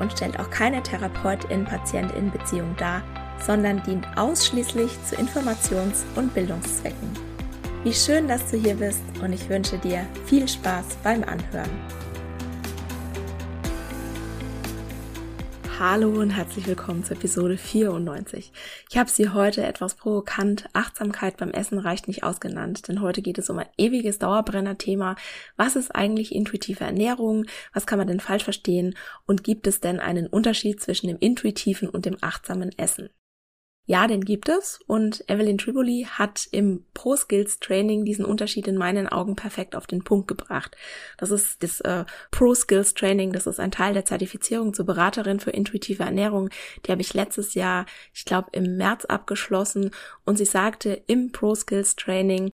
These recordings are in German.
und stellt auch keine Therapeutin-Patientin-Beziehung dar, sondern dient ausschließlich zu Informations- und Bildungszwecken. Wie schön, dass du hier bist und ich wünsche dir viel Spaß beim Anhören. Hallo und herzlich willkommen zur Episode 94. Ich habe sie heute etwas provokant Achtsamkeit beim Essen reicht nicht ausgenannt, denn heute geht es um ein ewiges Dauerbrenner-Thema. Was ist eigentlich intuitive Ernährung? Was kann man denn falsch verstehen? Und gibt es denn einen Unterschied zwischen dem intuitiven und dem achtsamen Essen? Ja, den gibt es und Evelyn Triboli hat im Pro Skills Training diesen Unterschied in meinen Augen perfekt auf den Punkt gebracht. Das ist das äh, Pro Skills Training, das ist ein Teil der Zertifizierung zur Beraterin für intuitive Ernährung. Die habe ich letztes Jahr, ich glaube im März abgeschlossen und sie sagte im Pro Skills Training,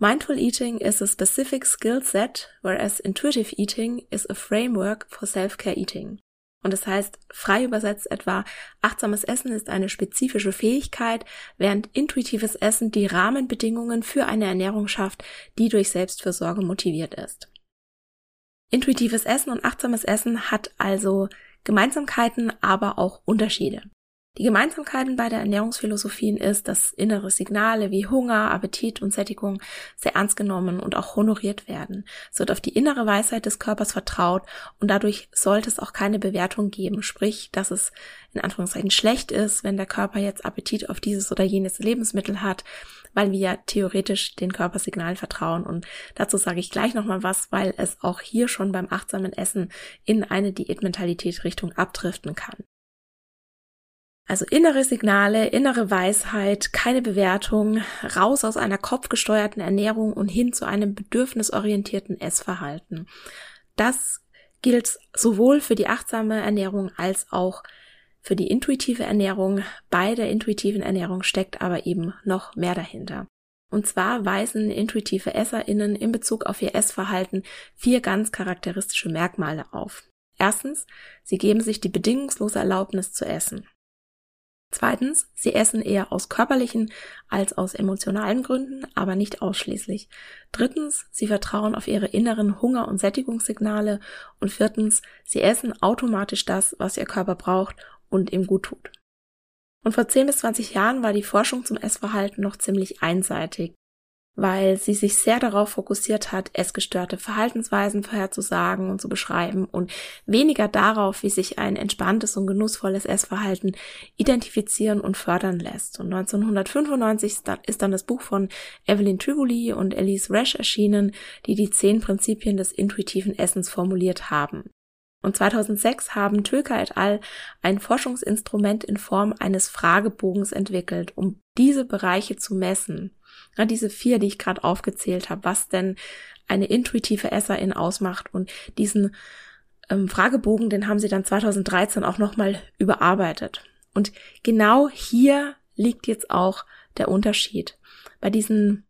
Mindful eating is a specific skill set, whereas intuitive eating is a framework for self-care eating. Und das heißt, frei übersetzt etwa, achtsames Essen ist eine spezifische Fähigkeit, während intuitives Essen die Rahmenbedingungen für eine Ernährung schafft, die durch Selbstfürsorge motiviert ist. Intuitives Essen und achtsames Essen hat also Gemeinsamkeiten, aber auch Unterschiede. Die Gemeinsamkeiten bei der Ernährungsphilosophien ist, dass innere Signale wie Hunger, Appetit und Sättigung sehr ernst genommen und auch honoriert werden. Es wird auf die innere Weisheit des Körpers vertraut und dadurch sollte es auch keine Bewertung geben, sprich, dass es in Anführungszeichen schlecht ist, wenn der Körper jetzt Appetit auf dieses oder jenes Lebensmittel hat, weil wir ja theoretisch den Körpersignalen vertrauen. Und dazu sage ich gleich nochmal was, weil es auch hier schon beim achtsamen Essen in eine Diätmentalität Richtung abdriften kann. Also innere Signale, innere Weisheit, keine Bewertung, raus aus einer kopfgesteuerten Ernährung und hin zu einem bedürfnisorientierten Essverhalten. Das gilt sowohl für die achtsame Ernährung als auch für die intuitive Ernährung. Bei der intuitiven Ernährung steckt aber eben noch mehr dahinter. Und zwar weisen intuitive EsserInnen in Bezug auf ihr Essverhalten vier ganz charakteristische Merkmale auf. Erstens, sie geben sich die bedingungslose Erlaubnis zu essen. Zweitens, sie essen eher aus körperlichen als aus emotionalen Gründen, aber nicht ausschließlich. Drittens, sie vertrauen auf ihre inneren Hunger- und Sättigungssignale. Und viertens, sie essen automatisch das, was ihr Körper braucht und ihm gut tut. Und vor 10 bis 20 Jahren war die Forschung zum Essverhalten noch ziemlich einseitig weil sie sich sehr darauf fokussiert hat, essgestörte Verhaltensweisen vorherzusagen und zu beschreiben und weniger darauf, wie sich ein entspanntes und genussvolles Essverhalten identifizieren und fördern lässt. Und 1995 ist dann das Buch von Evelyn Triboli und Elise Resch erschienen, die die zehn Prinzipien des intuitiven Essens formuliert haben. Und 2006 haben Töker et al. ein Forschungsinstrument in Form eines Fragebogens entwickelt, um diese Bereiche zu messen. Ja, diese vier, die ich gerade aufgezählt habe, was denn eine intuitive Esserin ausmacht. Und diesen ähm, Fragebogen, den haben sie dann 2013 auch nochmal überarbeitet. Und genau hier liegt jetzt auch der Unterschied. Bei diesen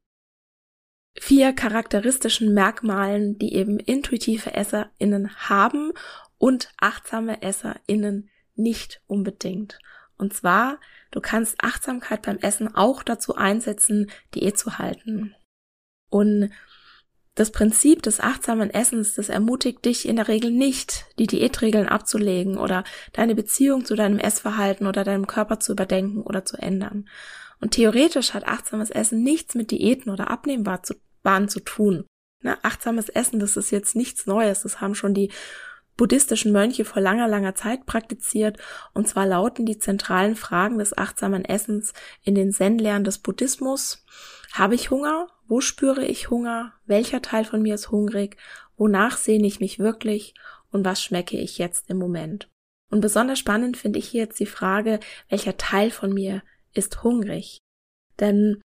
vier charakteristischen Merkmalen, die eben intuitive EsserInnen haben und achtsame EsserInnen nicht unbedingt. Und zwar, du kannst Achtsamkeit beim Essen auch dazu einsetzen, Diät zu halten. Und das Prinzip des achtsamen Essens, das ermutigt dich in der Regel nicht, die Diätregeln abzulegen oder deine Beziehung zu deinem Essverhalten oder deinem Körper zu überdenken oder zu ändern. Und theoretisch hat achtsames Essen nichts mit Diäten oder Abnehmbaren zu, zu tun. Na, achtsames Essen, das ist jetzt nichts Neues. Das haben schon die buddhistischen Mönche vor langer, langer Zeit praktiziert. Und zwar lauten die zentralen Fragen des achtsamen Essens in den Zen-Lehren des Buddhismus. Habe ich Hunger? Wo spüre ich Hunger? Welcher Teil von mir ist hungrig? Wonach sehne ich mich wirklich? Und was schmecke ich jetzt im Moment? Und besonders spannend finde ich hier jetzt die Frage, welcher Teil von mir ist hungrig? Denn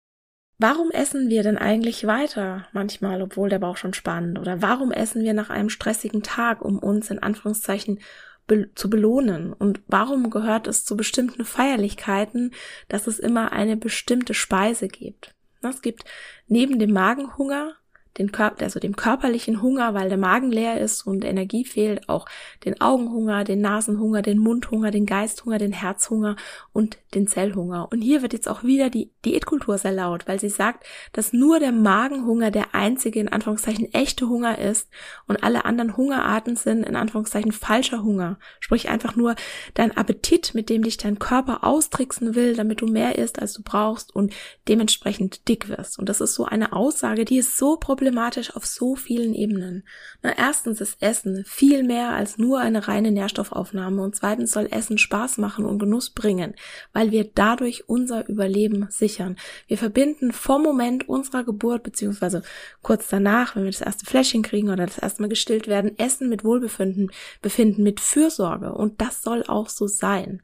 Warum essen wir denn eigentlich weiter manchmal, obwohl der Bauch schon spannt? Oder warum essen wir nach einem stressigen Tag, um uns in Anführungszeichen be zu belohnen? Und warum gehört es zu bestimmten Feierlichkeiten, dass es immer eine bestimmte Speise gibt? Es gibt neben dem Magenhunger den Körper, also dem körperlichen Hunger, weil der Magen leer ist und Energie fehlt, auch den Augenhunger, den Nasenhunger, den Mundhunger, den Geisthunger, den Herzhunger und den Zellhunger. Und hier wird jetzt auch wieder die Diätkultur sehr laut, weil sie sagt, dass nur der Magenhunger der einzige in Anführungszeichen echte Hunger ist und alle anderen Hungerarten sind in Anführungszeichen falscher Hunger. Sprich einfach nur dein Appetit, mit dem dich dein Körper austricksen will, damit du mehr isst, als du brauchst und dementsprechend dick wirst. Und das ist so eine Aussage, die ist so problematisch auf so vielen Ebenen. Na, erstens ist Essen viel mehr als nur eine reine Nährstoffaufnahme und zweitens soll Essen Spaß machen und Genuss bringen, weil wir dadurch unser Überleben sichern. Wir verbinden vom Moment unserer Geburt beziehungsweise kurz danach, wenn wir das erste Fläschchen kriegen oder das erste Mal gestillt werden, Essen mit Wohlbefinden, befinden mit Fürsorge und das soll auch so sein.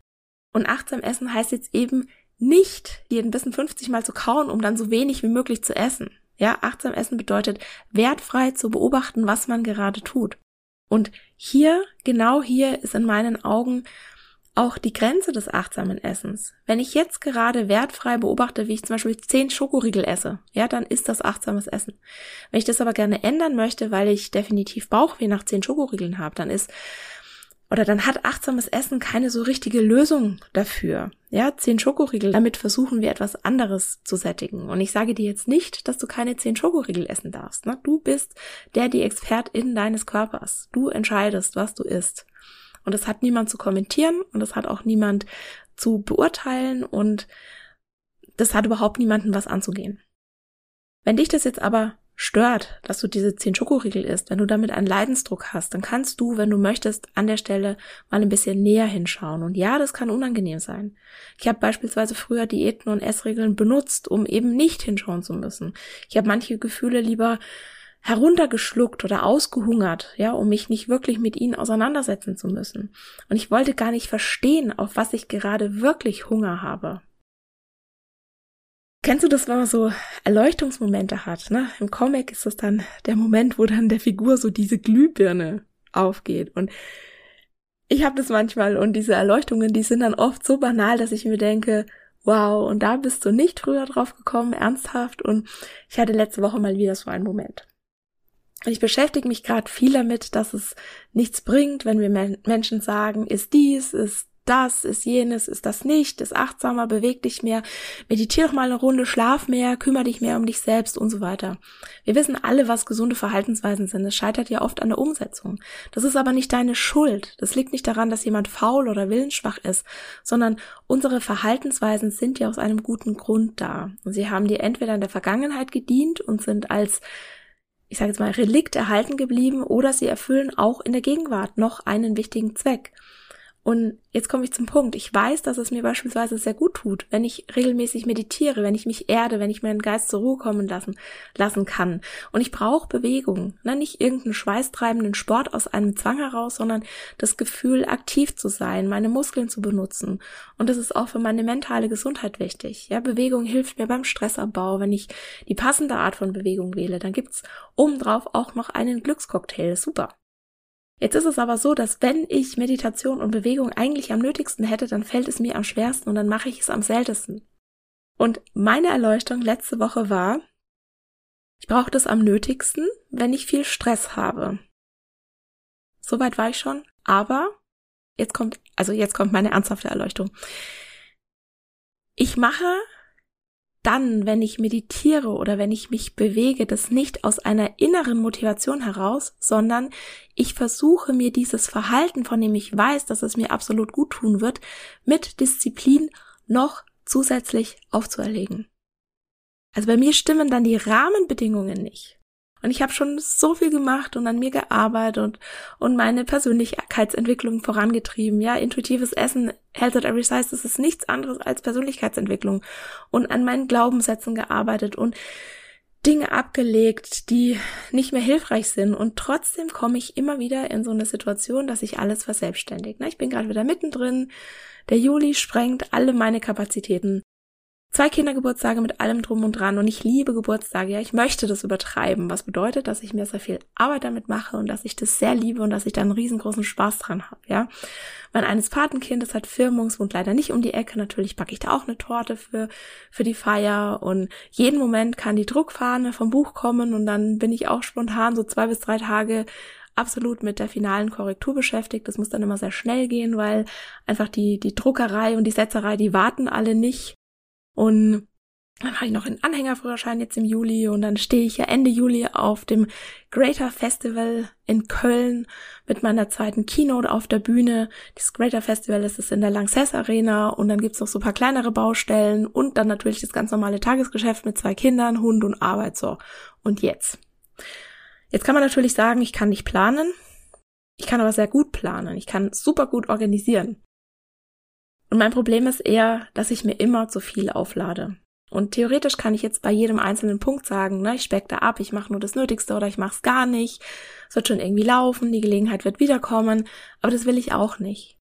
Und achtsam essen heißt jetzt eben nicht, jeden Bissen 50 Mal zu kauen, um dann so wenig wie möglich zu essen. Ja, achtsam essen bedeutet, wertfrei zu beobachten, was man gerade tut. Und hier, genau hier ist in meinen Augen auch die Grenze des achtsamen Essens. Wenn ich jetzt gerade wertfrei beobachte, wie ich zum Beispiel zehn Schokoriegel esse, ja, dann ist das achtsames Essen. Wenn ich das aber gerne ändern möchte, weil ich definitiv Bauchweh nach zehn Schokoriegeln habe, dann ist oder dann hat achtsames Essen keine so richtige Lösung dafür. Ja, zehn Schokoriegel, damit versuchen wir etwas anderes zu sättigen. Und ich sage dir jetzt nicht, dass du keine zehn Schokoriegel essen darfst. Ne? Du bist der, die Expertin deines Körpers. Du entscheidest, was du isst. Und das hat niemand zu kommentieren und das hat auch niemand zu beurteilen und das hat überhaupt niemanden was anzugehen. Wenn dich das jetzt aber stört, dass du diese zehn Schokoriegel isst, wenn du damit einen Leidensdruck hast, dann kannst du, wenn du möchtest, an der Stelle mal ein bisschen näher hinschauen. Und ja, das kann unangenehm sein. Ich habe beispielsweise früher Diäten und Essregeln benutzt, um eben nicht hinschauen zu müssen. Ich habe manche Gefühle lieber heruntergeschluckt oder ausgehungert, ja, um mich nicht wirklich mit ihnen auseinandersetzen zu müssen. Und ich wollte gar nicht verstehen, auf was ich gerade wirklich Hunger habe. Kennst du das, wenn man so Erleuchtungsmomente hat? Ne? Im Comic ist das dann der Moment, wo dann der Figur so diese Glühbirne aufgeht. Und ich habe das manchmal und diese Erleuchtungen, die sind dann oft so banal, dass ich mir denke, wow, und da bist du nicht früher drauf gekommen, ernsthaft. Und ich hatte letzte Woche mal wieder so einen Moment. Ich beschäftige mich gerade viel damit, dass es nichts bringt, wenn wir Menschen sagen, ist dies, ist das, ist jenes, ist das nicht, ist achtsamer, beweg dich mehr, meditiere doch mal eine Runde, schlaf mehr, kümmere dich mehr um dich selbst und so weiter. Wir wissen alle, was gesunde Verhaltensweisen sind. Es scheitert ja oft an der Umsetzung. Das ist aber nicht deine Schuld. Das liegt nicht daran, dass jemand faul oder willensschwach ist, sondern unsere Verhaltensweisen sind ja aus einem guten Grund da. Und sie haben dir entweder in der Vergangenheit gedient und sind als ich sage jetzt mal, Relikt erhalten geblieben oder sie erfüllen auch in der Gegenwart noch einen wichtigen Zweck. Und jetzt komme ich zum Punkt. Ich weiß, dass es mir beispielsweise sehr gut tut, wenn ich regelmäßig meditiere, wenn ich mich erde, wenn ich meinen Geist zur Ruhe kommen lassen, lassen kann. Und ich brauche Bewegung. Ne? Nicht irgendeinen schweißtreibenden Sport aus einem Zwang heraus, sondern das Gefühl, aktiv zu sein, meine Muskeln zu benutzen. Und das ist auch für meine mentale Gesundheit wichtig. Ja, Bewegung hilft mir beim Stressabbau. Wenn ich die passende Art von Bewegung wähle, dann gibt's obendrauf auch noch einen Glückscocktail. Super. Jetzt ist es aber so, dass wenn ich Meditation und Bewegung eigentlich am nötigsten hätte, dann fällt es mir am schwersten und dann mache ich es am seltensten. Und meine Erleuchtung letzte Woche war, ich brauche das am nötigsten, wenn ich viel Stress habe. Soweit war ich schon, aber jetzt kommt, also jetzt kommt meine ernsthafte Erleuchtung. Ich mache dann, wenn ich meditiere oder wenn ich mich bewege, das nicht aus einer inneren Motivation heraus, sondern ich versuche mir dieses Verhalten, von dem ich weiß, dass es mir absolut gut tun wird, mit Disziplin noch zusätzlich aufzuerlegen. Also bei mir stimmen dann die Rahmenbedingungen nicht. Und ich habe schon so viel gemacht und an mir gearbeitet und, und meine Persönlichkeitsentwicklung vorangetrieben. Ja, intuitives Essen, Health at Every Size, das ist nichts anderes als Persönlichkeitsentwicklung. Und an meinen Glaubenssätzen gearbeitet und Dinge abgelegt, die nicht mehr hilfreich sind. Und trotzdem komme ich immer wieder in so eine Situation, dass ich alles verselbstständigt. Ich bin gerade wieder mittendrin. Der Juli sprengt alle meine Kapazitäten zwei Kindergeburtstage mit allem drum und dran und ich liebe Geburtstage. Ja, ich möchte das übertreiben, was bedeutet, dass ich mir sehr viel Arbeit damit mache und dass ich das sehr liebe und dass ich da einen riesengroßen Spaß dran habe. Ja, mein eines Patenkind, das hat Firmungswund leider nicht um die Ecke. Natürlich packe ich da auch eine Torte für für die Feier und jeden Moment kann die Druckfahne vom Buch kommen und dann bin ich auch spontan so zwei bis drei Tage absolut mit der finalen Korrektur beschäftigt. Das muss dann immer sehr schnell gehen, weil einfach die, die Druckerei und die Setzerei, die warten alle nicht. Und dann habe ich noch einen Anhängerführerschein jetzt im Juli und dann stehe ich ja Ende Juli auf dem Greater Festival in Köln mit meiner zweiten Keynote auf der Bühne. Das Greater Festival ist es in der Lanxess Arena und dann gibt's noch so ein paar kleinere Baustellen und dann natürlich das ganz normale Tagesgeschäft mit zwei Kindern, Hund und Arbeit so. Und jetzt. Jetzt kann man natürlich sagen, ich kann nicht planen. Ich kann aber sehr gut planen. Ich kann super gut organisieren. Und mein Problem ist eher, dass ich mir immer zu viel auflade. Und theoretisch kann ich jetzt bei jedem einzelnen Punkt sagen, ne, ich speck da ab, ich mache nur das Nötigste oder ich mache es gar nicht. Es wird schon irgendwie laufen, die Gelegenheit wird wiederkommen, aber das will ich auch nicht.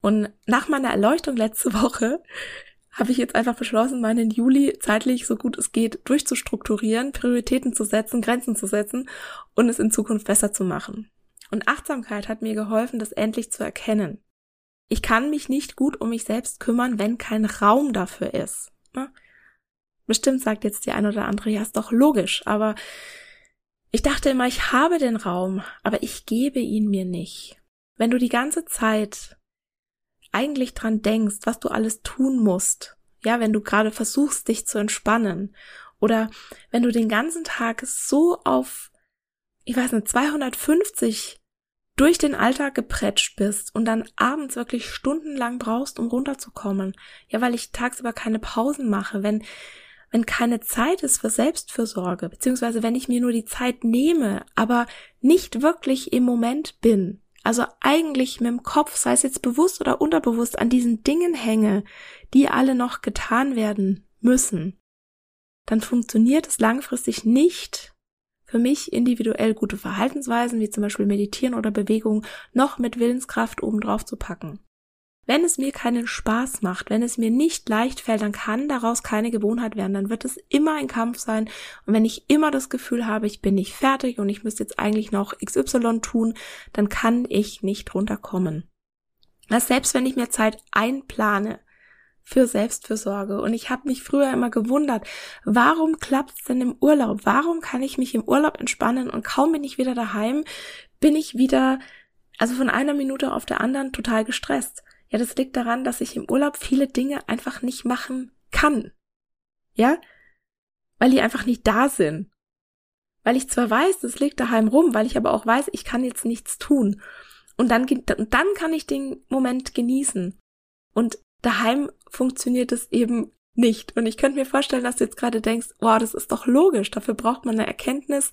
Und nach meiner Erleuchtung letzte Woche habe ich jetzt einfach beschlossen, meinen Juli zeitlich so gut es geht durchzustrukturieren, Prioritäten zu setzen, Grenzen zu setzen und es in Zukunft besser zu machen. Und Achtsamkeit hat mir geholfen, das endlich zu erkennen ich kann mich nicht gut um mich selbst kümmern, wenn kein Raum dafür ist. Ne? Bestimmt sagt jetzt die eine oder andere, ja, ist doch logisch, aber ich dachte immer, ich habe den Raum, aber ich gebe ihn mir nicht. Wenn du die ganze Zeit eigentlich dran denkst, was du alles tun musst, ja, wenn du gerade versuchst, dich zu entspannen, oder wenn du den ganzen Tag so auf, ich weiß nicht, 250 durch den Alltag gepretscht bist und dann abends wirklich stundenlang brauchst, um runterzukommen. Ja, weil ich tagsüber keine Pausen mache, wenn, wenn keine Zeit ist für Selbstfürsorge, beziehungsweise wenn ich mir nur die Zeit nehme, aber nicht wirklich im Moment bin. Also eigentlich mit dem Kopf, sei es jetzt bewusst oder unterbewusst, an diesen Dingen hänge, die alle noch getan werden müssen, dann funktioniert es langfristig nicht, für mich individuell gute Verhaltensweisen, wie zum Beispiel Meditieren oder Bewegung, noch mit Willenskraft obendrauf zu packen. Wenn es mir keinen Spaß macht, wenn es mir nicht leicht fällt, dann kann daraus keine Gewohnheit werden, dann wird es immer ein Kampf sein. Und wenn ich immer das Gefühl habe, ich bin nicht fertig und ich müsste jetzt eigentlich noch XY tun, dann kann ich nicht runterkommen. Das selbst wenn ich mir Zeit einplane, für Selbstfürsorge. Und ich habe mich früher immer gewundert, warum klappt's denn im Urlaub? Warum kann ich mich im Urlaub entspannen und kaum bin ich wieder daheim, bin ich wieder, also von einer Minute auf der anderen total gestresst. Ja, das liegt daran, dass ich im Urlaub viele Dinge einfach nicht machen kann. Ja? Weil die einfach nicht da sind. Weil ich zwar weiß, es liegt daheim rum, weil ich aber auch weiß, ich kann jetzt nichts tun. Und dann, dann kann ich den Moment genießen. Und daheim funktioniert es eben nicht. Und ich könnte mir vorstellen, dass du jetzt gerade denkst, wow, das ist doch logisch, dafür braucht man eine Erkenntnis.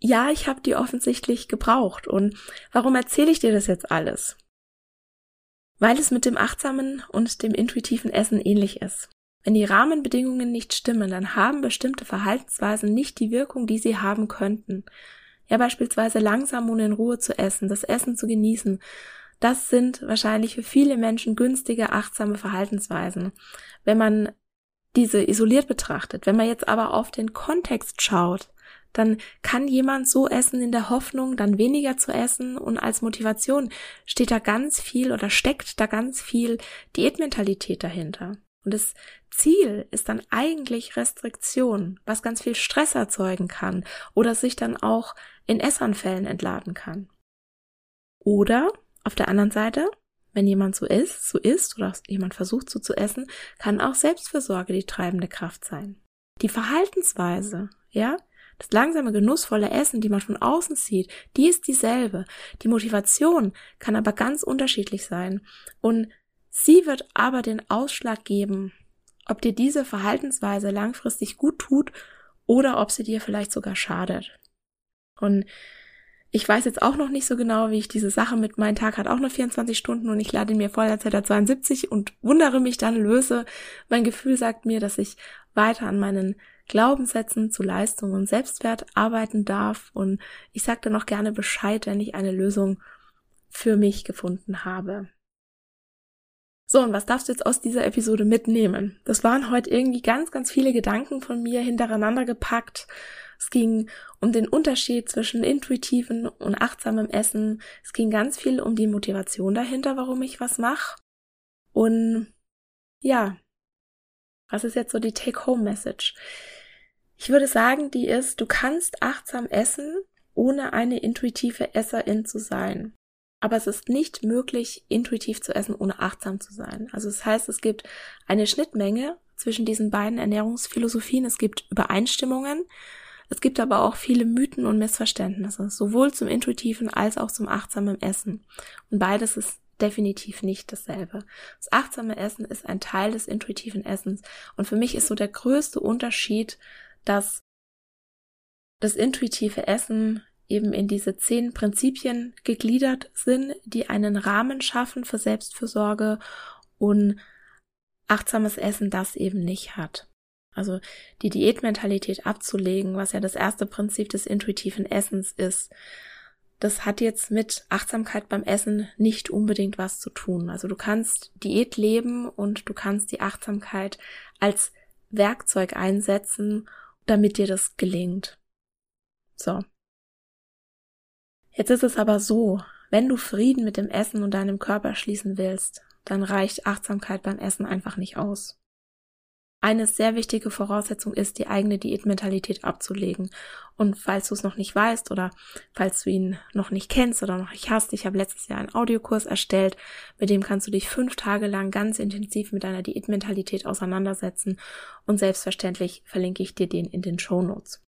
Ja, ich habe die offensichtlich gebraucht. Und warum erzähle ich dir das jetzt alles? Weil es mit dem achtsamen und dem intuitiven Essen ähnlich ist. Wenn die Rahmenbedingungen nicht stimmen, dann haben bestimmte Verhaltensweisen nicht die Wirkung, die sie haben könnten. Ja, beispielsweise langsam und in Ruhe zu essen, das Essen zu genießen, das sind wahrscheinlich für viele Menschen günstige, achtsame Verhaltensweisen. Wenn man diese isoliert betrachtet, wenn man jetzt aber auf den Kontext schaut, dann kann jemand so essen in der Hoffnung, dann weniger zu essen und als Motivation steht da ganz viel oder steckt da ganz viel Diätmentalität dahinter. Und das Ziel ist dann eigentlich Restriktion, was ganz viel Stress erzeugen kann oder sich dann auch in Essanfällen entladen kann. Oder auf der anderen Seite, wenn jemand so ist, so isst oder jemand versucht so zu essen, kann auch Selbstfürsorge die treibende Kraft sein. Die Verhaltensweise, ja, das langsame, genussvolle Essen, die man von außen sieht, die ist dieselbe. Die Motivation kann aber ganz unterschiedlich sein. Und sie wird aber den Ausschlag geben, ob dir diese Verhaltensweise langfristig gut tut oder ob sie dir vielleicht sogar schadet. Und ich weiß jetzt auch noch nicht so genau, wie ich diese Sache mit meinem Tag hat auch nur 24 Stunden und ich lade mir voll, als hätte er 72 und wundere mich dann, löse. Mein Gefühl sagt mir, dass ich weiter an meinen Glaubenssätzen zu Leistung und Selbstwert arbeiten darf und ich sage dann auch gerne Bescheid, wenn ich eine Lösung für mich gefunden habe. So, und was darfst du jetzt aus dieser Episode mitnehmen? Das waren heute irgendwie ganz, ganz viele Gedanken von mir hintereinander gepackt es ging um den Unterschied zwischen intuitiven und achtsamem Essen. Es ging ganz viel um die Motivation dahinter, warum ich was mache. Und ja, was ist jetzt so die Take-Home-Message? Ich würde sagen, die ist, du kannst achtsam essen, ohne eine intuitive Esserin zu sein. Aber es ist nicht möglich, intuitiv zu essen, ohne achtsam zu sein. Also das heißt, es gibt eine Schnittmenge zwischen diesen beiden Ernährungsphilosophien. Es gibt Übereinstimmungen. Es gibt aber auch viele Mythen und Missverständnisse, sowohl zum intuitiven als auch zum achtsamen Essen. Und beides ist definitiv nicht dasselbe. Das achtsame Essen ist ein Teil des intuitiven Essens. Und für mich ist so der größte Unterschied, dass das intuitive Essen eben in diese zehn Prinzipien gegliedert sind, die einen Rahmen schaffen für Selbstfürsorge und achtsames Essen das eben nicht hat. Also die Diätmentalität abzulegen, was ja das erste Prinzip des intuitiven Essens ist, das hat jetzt mit Achtsamkeit beim Essen nicht unbedingt was zu tun. Also du kannst Diät leben und du kannst die Achtsamkeit als Werkzeug einsetzen, damit dir das gelingt. So. Jetzt ist es aber so, wenn du Frieden mit dem Essen und deinem Körper schließen willst, dann reicht Achtsamkeit beim Essen einfach nicht aus eine sehr wichtige Voraussetzung ist, die eigene Diätmentalität abzulegen. Und falls du es noch nicht weißt oder falls du ihn noch nicht kennst oder noch nicht hast, ich habe letztes Jahr einen Audiokurs erstellt, mit dem kannst du dich fünf Tage lang ganz intensiv mit deiner Diätmentalität auseinandersetzen. Und selbstverständlich verlinke ich dir den in den Show Notes.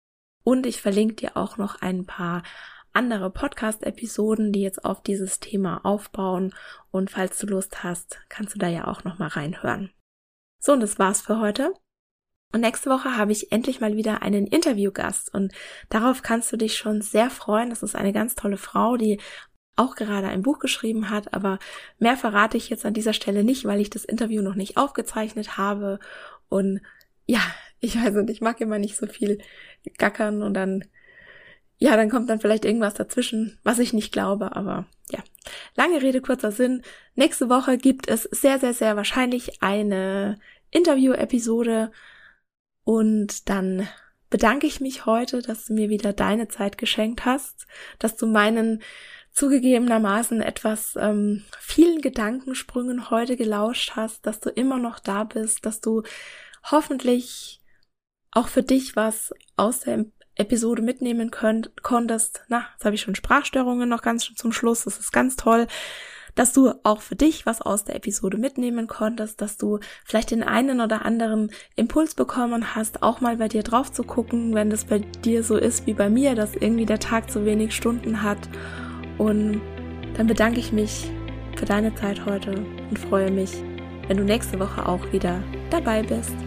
Und ich verlinke dir auch noch ein paar andere Podcast-Episoden, die jetzt auf dieses Thema aufbauen. Und falls du Lust hast, kannst du da ja auch noch mal reinhören. So, und das war's für heute. Und nächste Woche habe ich endlich mal wieder einen Interviewgast und darauf kannst du dich schon sehr freuen. Das ist eine ganz tolle Frau, die auch gerade ein Buch geschrieben hat, aber mehr verrate ich jetzt an dieser Stelle nicht, weil ich das Interview noch nicht aufgezeichnet habe. Und ja, ich weiß nicht, ich mag immer nicht so viel gackern und dann, ja, dann kommt dann vielleicht irgendwas dazwischen, was ich nicht glaube, aber ja, lange Rede, kurzer Sinn. Nächste Woche gibt es sehr, sehr, sehr wahrscheinlich eine Interview-Episode und dann bedanke ich mich heute, dass du mir wieder deine Zeit geschenkt hast, dass du meinen zugegebenermaßen etwas ähm, vielen Gedankensprüngen heute gelauscht hast, dass du immer noch da bist, dass du hoffentlich auch für dich was aus der Episode mitnehmen könnt, konntest. Na, jetzt habe ich schon Sprachstörungen noch ganz zum Schluss. Das ist ganz toll, dass du auch für dich was aus der Episode mitnehmen konntest, dass du vielleicht den einen oder anderen Impuls bekommen hast, auch mal bei dir drauf zu gucken, wenn das bei dir so ist wie bei mir, dass irgendwie der Tag zu wenig Stunden hat. Und dann bedanke ich mich für deine Zeit heute und freue mich, wenn du nächste Woche auch wieder dabei bist.